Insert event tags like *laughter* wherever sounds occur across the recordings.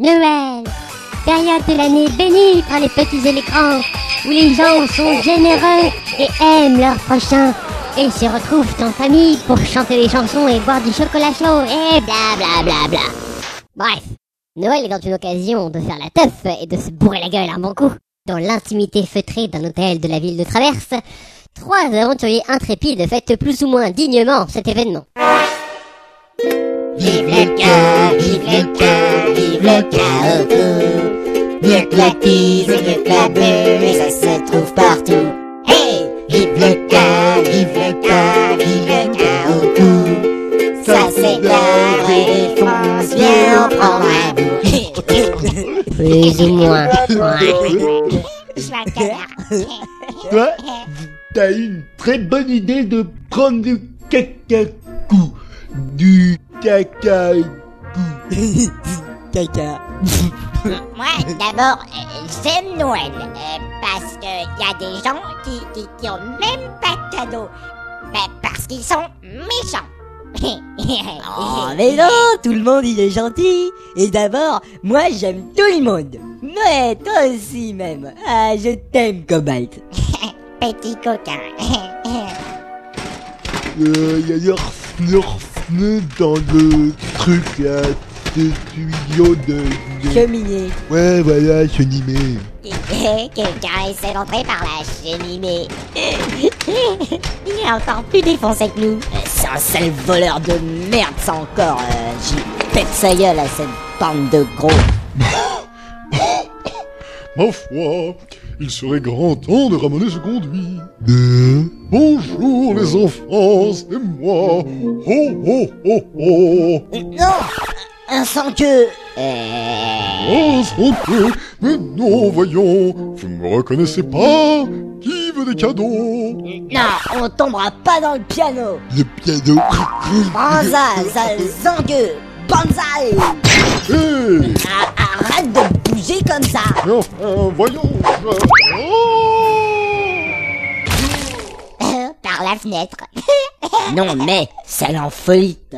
Noël, période de l'année bénie par les petits écrans, où les gens sont généreux et aiment leur prochain, et se retrouvent en famille pour chanter les chansons et boire du chocolat chaud, et bla bla bla bla. Bref, Noël est une occasion de faire la teuf et de se bourrer la gueule un bon coup. Dans l'intimité feutrée d'un hôtel de la ville de Traverse, trois aventuriers intrépides fêtent plus ou moins dignement cet événement. Vive le cas, vive le cas, vive le chaos. Mieux que la tease et mieux que la ça se trouve partout. Hey! Vive le cas, vive le cas, vive le chaos. Ça c'est la vraie défense, viens en prendre un bout. *laughs* Plus ou moins. Ouais. Toi, t'as une très bonne idée de prendre du cacacou. Du *laughs* cacacou. Caca. *laughs* Moi, d'abord, euh, j'aime Noël, euh, parce qu'il y a des gens qui, qui, qui ont même pas de cadeau. Ben, parce qu'ils sont méchants. *laughs* Oh, mais non, tout le monde il est gentil. Et d'abord, moi j'aime tout le monde. Ouais, toi aussi même. Ah, je t'aime, Cobalt. *laughs* Petit coquin. Euh, y a Nerf, Nerf dans le truc là. Ce tuyau de... de- Cheminée. Ouais, voilà, chenimé. *laughs* Quelqu'un essaie d'entrer par la cheminée. *laughs* Il est encore plus défoncé que nous. C'est un sale voleur de merde, ça encore. euh, J'y pète sa gueule à cette bande de gros. *coughs* Ma foi, il serait grand temps de ramener ce conduit. De... Bonjour les enfants, c'est moi. Oh oh oh oh. Non Un sans queue Oh, sans queue. Mais non, voyons, vous ne me reconnaissez pas. Qui veut des cadeaux? Non, on tombera pas dans le piano. Le piano. Banzai, zangueux Banzai Ah, Arrête de bouger comme ça. Voyons. Oh. *laughs* Par la fenêtre. *laughs* Non mais, sale enfolite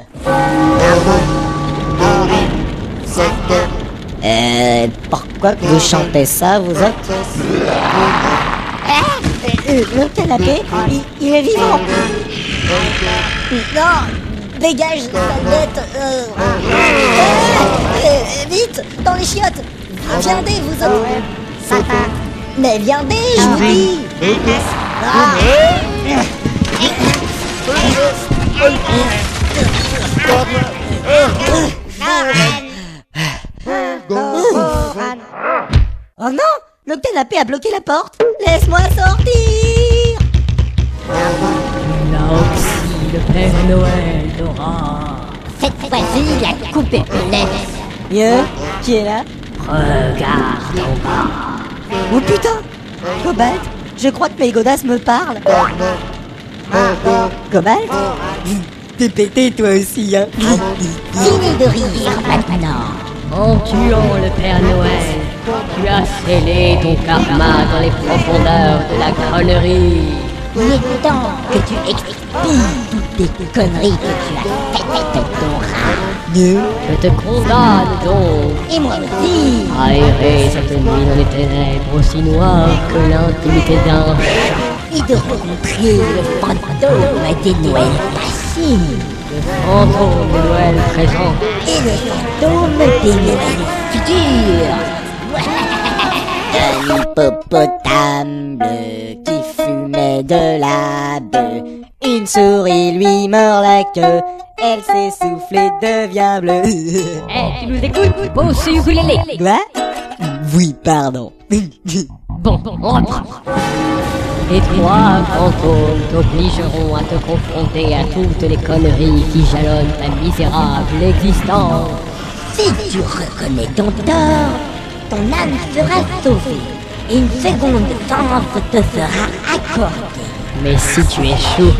Euh, pourquoi vous chantez ça, vous autres Euh, Le canapé, il, il est vivant Non Dégage, sale bête euh, euh, euh, Vite Dans les chiottes Viendez, vous autres. Mais viendez, je vous dis Ah. Oh non Le canapé a bloqué la porte Laisse-moi sortir le Père Noël. Cette fois-ci, la coupe est laisse. Mieux Qui est là? Regarde en bas. Oh putain Cobalt Je crois que godasses me parlent Cobalt? T'es pété toi aussi, hein Fini de rire maintenant. En tuant le Père Noël, tu as scellé ton karma dans les profondeurs de la connerie. Il est temps que tu expies toutes tes conneries que tu as faites avec ton rat. Je te condamne donc Et moi aussi. à errer cette nuit dans les ténèbres aussi noires que l'intimité d'un chat. Et de rencontrer le fantôme des Noëls Le fantôme de Noël présent. Et le fantôme des Noëls futurs. Un hippopotame bleu qui fumait de la bœuf. Une souris lui mord la queue. Elle s'essouffle et devient bleue. Eh, tu nous écoutes? Beau ukulélé. Quoi? Oui, pardon. Bon, on reprend. Les trois fantômes t'obligeront à te confronter à toutes les conneries qui jalonnent ta misérable existence. Si tu reconnais ton tort, ton âme sera sauvée. Et une seconde tendre te sera accordée. Mais si tu échoues,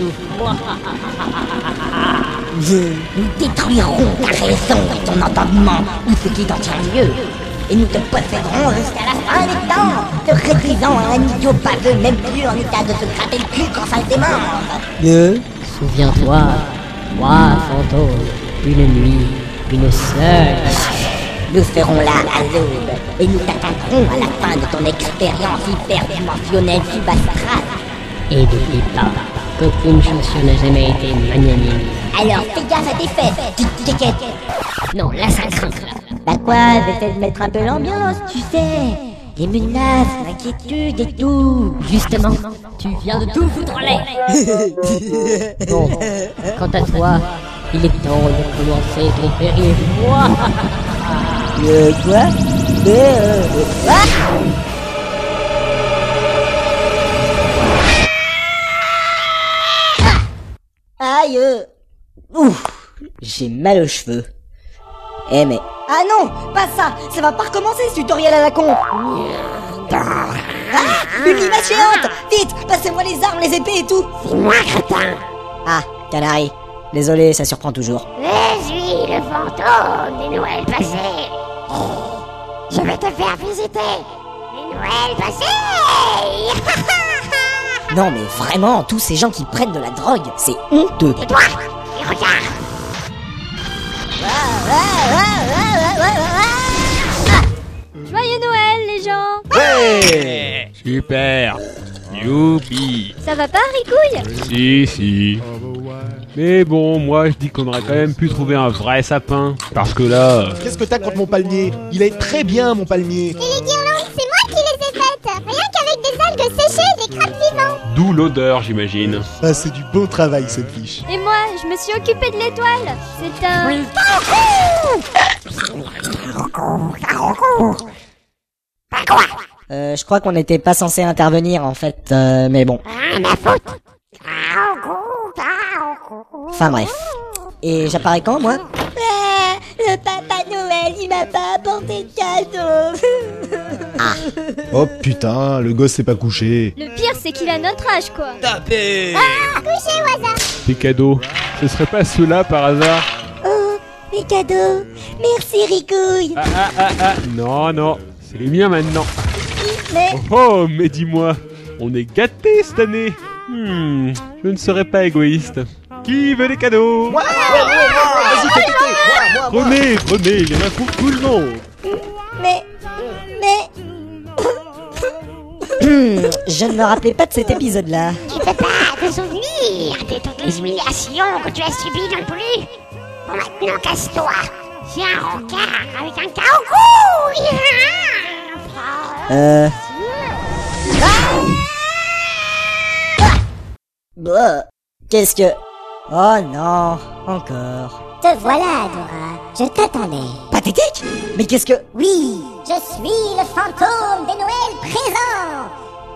*laughs* Nous détruirons ta raison et ton entendement, ou ce qui t'en tient lieu. Et nous te posséderons jusqu'à la fin des temps, te réduisant à un idiot baveux, même plus en état de se gratter le cul quand ça le démange. Mieux souviens-toi, trois fantômes, une nuit, une seule. Nous ferons là à l'aube et nous t'attendrons à la fin de ton expérience hyperdimensionnelle subastrale. Et n'oublie pas qu'aucune chaussure n'a jamais été magnanime. Alors fais gaffe à tes fesses, tu t'inquiètes. Non, là ça craint. Bah quoi, j'essaie de mettre un peu l'ambiance, tu sais? Les menaces, l'inquiétude et tout. Justement, tu viens de tout foutre en l'air. *laughs* Bon, quant à toi, il est temps de commencer ton périple. *laughs* Moi, Euh, quoi Euh, euh, ah Aïe. Ouf J'ai mal aux cheveux. Eh mais... Ah non Pas ça. Ça va pas recommencer ce tutoriel à la con. Ah Une limace géante Vite Passez-moi les armes, les épées et tout. C'est moi, crétin Ah, Canary. Désolé, ça surprend toujours. Je suis le fantôme des Noëls passés. Je vais te faire visiter les Noëls passés. Non mais vraiment, tous ces gens qui prennent de la drogue, c'est honteux. Et toi Et regarde Ouais. Super. Youpi. Ça va pas, Ricouille? Si, si. Mais bon, moi je dis qu'on aurait quand même pu trouver un vrai sapin. Parce que là... euh, Qu'est-ce que t'as contre mon palmier? Il est très bien, mon palmier. Et les guirlandes, c'est moi qui les ai faites. Rien qu'avec des algues séchées et des crabes vivants D'où l'odeur, j'imagine. Ah, c'est du bon travail, cette fiche. Et moi, je me suis occupée de l'étoile. C'est un... Euh, je crois qu'on n'était pas censé intervenir en fait, euh, mais bon. Rien à foutre Enfin bref. Et j'apparais quand moi? Le papa Noël, il m'a pas apporté de cadeau. *laughs* Oh putain, le gosse s'est pas couché. Le pire, c'est qu'il a notre âge, quoi Tapez Tes cadeaux, ce serait pas ceux-là par hasard? Oh, mes cadeaux. Merci Ricouille. Ah ah ah ah Non, non, c'est les miens maintenant. Mais Oh, oh mais dis-moi, on est gâtés cette année Hmm, je ne serai pas égoïste. Qui veut les cadeaux? Moi, moi, moi. Prenez, prenez, il y en a pour tout le monde mais mais Hmm, *coughs* je ne me rappelais pas de cet épisode-là. Tu peux pas te souvenir de toutes les humiliations que tu as subies dans le plus Bon maintenant casse-toi C'est un rencard avec un caocou *laughs* Euh. Bah, qu'est-ce que... Oh non, encore. Te voilà, Dora. Je t'attendais. Pathétique? Mais qu'est-ce que... Oui, je suis le fantôme des Noëls présents.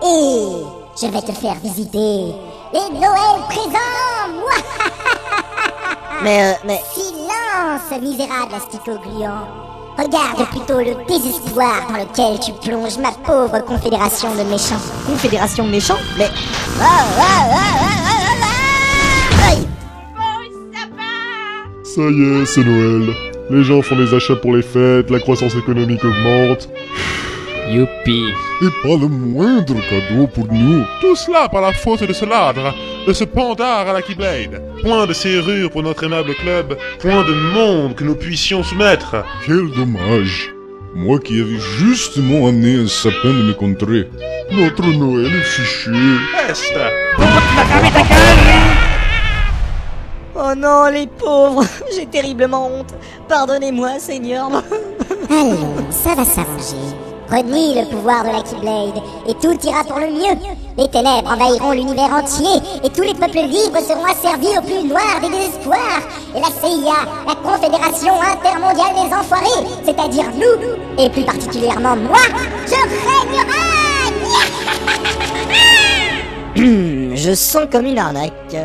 Et je vais te faire visiter les Noëls présents. Moi, Mais, euh, mais... silence, misérable asticot gluant. Regarde plutôt le désespoir dans lequel tu plonges, ma pauvre confédération de méchants. Confédération de méchants Mais... Ah, ah, ah, ah, ah, ah, ah Aïe Ça y est, c'est Noël. Les gens font des achats pour les fêtes, la croissance économique augmente. Youpi Et pas le moindre cadeau pour nous. Tout cela par la faute de ce ladre, de ce pandard à la Keyblade. Point de serrure pour notre aimable club, point de monde que nous puissions soumettre. Quel dommage. Moi qui avais justement amené un sapin de mes contrées. Notre Noël est fichu. Peste Oh non, les pauvres J'ai terriblement honte. Pardonnez-moi, Seigneur. Allons, ça va s'arranger. Renie le pouvoir de la Keyblade, et tout ira pour le mieux. Les ténèbres envahiront l'univers entier, et tous les peuples libres seront asservis au plus noir des désespoirs. Et la CIA, la Confédération intermondiale des enfoirés, c'est-à-dire nous, et plus particulièrement moi, je régnerai *clears throat* Je sens comme une arnaque.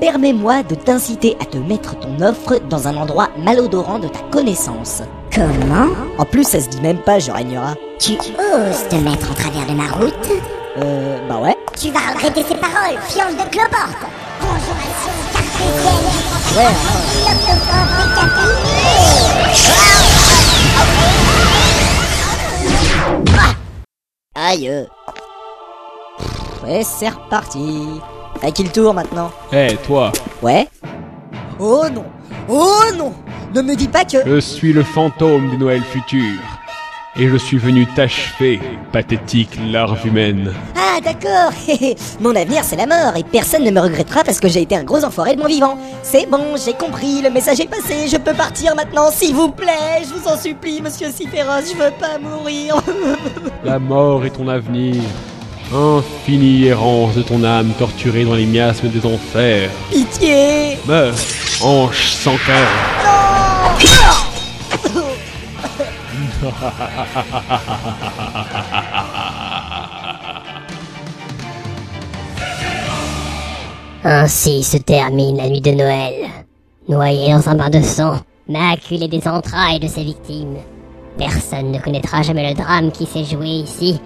Permets-moi de t'inciter à te mettre ton offre dans un endroit malodorant de ta connaissance. Comment? En plus, ça se dit même pas, je régnera. Tu oses te mettre en travers de ma route Euh, bah ouais. Tu vas regretter ces paroles, fiance de cloporte Conjuration cartésienne Ouais, L'octopode décapité Aïe. euh. Et c'est reparti. À qui le tour maintenant Eh, toi Ouais Oh non Oh non Ne me dis pas que... Je suis le fantôme des Noëls futurs. Et je suis venu t'achever, pathétique larve humaine. Ah d'accord *laughs* Mon avenir c'est la mort et personne ne me regrettera parce que j'ai été un gros enfoiré de mon vivant. C'est bon, j'ai compris, le message est passé, je peux partir maintenant, s'il vous plaît, je vous en supplie, monsieur si féroce, je veux pas mourir. *laughs* La mort est ton avenir. Infinie errance de ton âme torturée dans les miasmes des enfers. Pitié Meurs, ange sans cœur. *laughs* Ainsi se termine la nuit de Noël. Noyé dans un bain de sang, maculé des entrailles de ses victimes. Personne ne connaîtra jamais le drame qui s'est joué ici,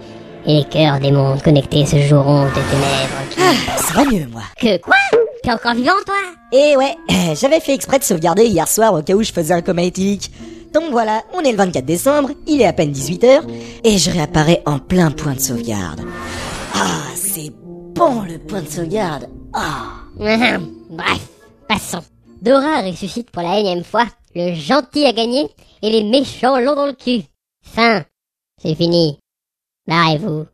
et les cœurs des mondes connectés se joueront des ténèbres qui... Ah, ça va mieux moi. Que quoi? T'es encore vivant, toi? Et ouais, *laughs* j'avais fait exprès de sauvegarder hier soir au cas où je faisais un coma éthylique. Donc voilà, on est le 24 décembre, il est à peine 18h, et je réapparais en plein point de sauvegarde. Ah, c'est bon le point de sauvegarde. Ah. *laughs* Bref, passons. Dora ressuscite pour la énième fois, le gentil a gagné, et les méchants l'ont dans le cul. Fin. C'est fini. Barrez-vous.